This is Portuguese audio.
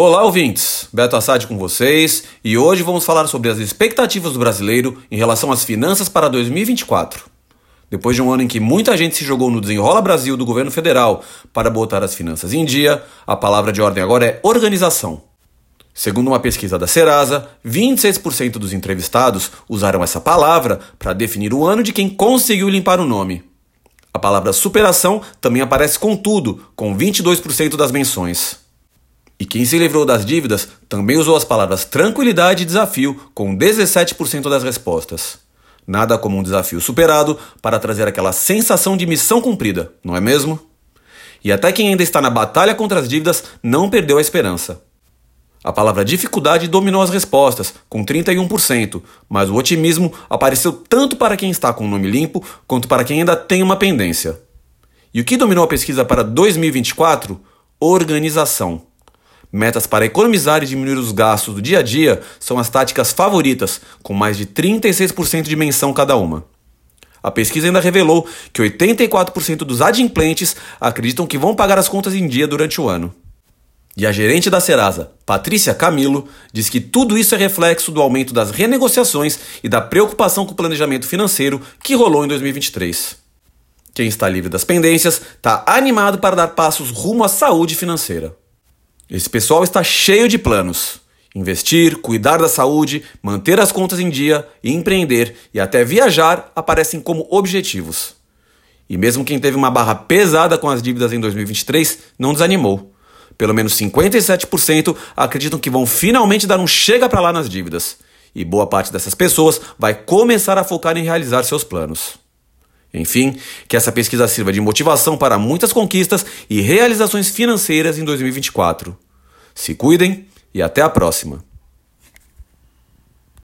Olá, ouvintes! Beto Assad com vocês e hoje vamos falar sobre as expectativas do brasileiro em relação às finanças para 2024. Depois de um ano em que muita gente se jogou no desenrola Brasil do governo federal para botar as finanças em dia, a palavra de ordem agora é organização. Segundo uma pesquisa da Serasa, 26% dos entrevistados usaram essa palavra para definir o ano de quem conseguiu limpar o nome. A palavra superação também aparece com tudo, com 22% das menções. E quem se livrou das dívidas também usou as palavras tranquilidade e desafio, com 17% das respostas. Nada como um desafio superado para trazer aquela sensação de missão cumprida, não é mesmo? E até quem ainda está na batalha contra as dívidas não perdeu a esperança. A palavra dificuldade dominou as respostas, com 31%, mas o otimismo apareceu tanto para quem está com o nome limpo quanto para quem ainda tem uma pendência. E o que dominou a pesquisa para 2024? Organização. Metas para economizar e diminuir os gastos do dia a dia são as táticas favoritas, com mais de 36% de menção cada uma. A pesquisa ainda revelou que 84% dos adimplentes acreditam que vão pagar as contas em dia durante o ano. E a gerente da Serasa, Patrícia Camilo, diz que tudo isso é reflexo do aumento das renegociações e da preocupação com o planejamento financeiro que rolou em 2023. Quem está livre das pendências está animado para dar passos rumo à saúde financeira. Esse pessoal está cheio de planos. Investir, cuidar da saúde, manter as contas em dia, empreender e até viajar aparecem como objetivos. E mesmo quem teve uma barra pesada com as dívidas em 2023 não desanimou. Pelo menos 57% acreditam que vão finalmente dar um chega para lá nas dívidas. E boa parte dessas pessoas vai começar a focar em realizar seus planos. Enfim, que essa pesquisa sirva de motivação para muitas conquistas e realizações financeiras em 2024. Se cuidem e até a próxima!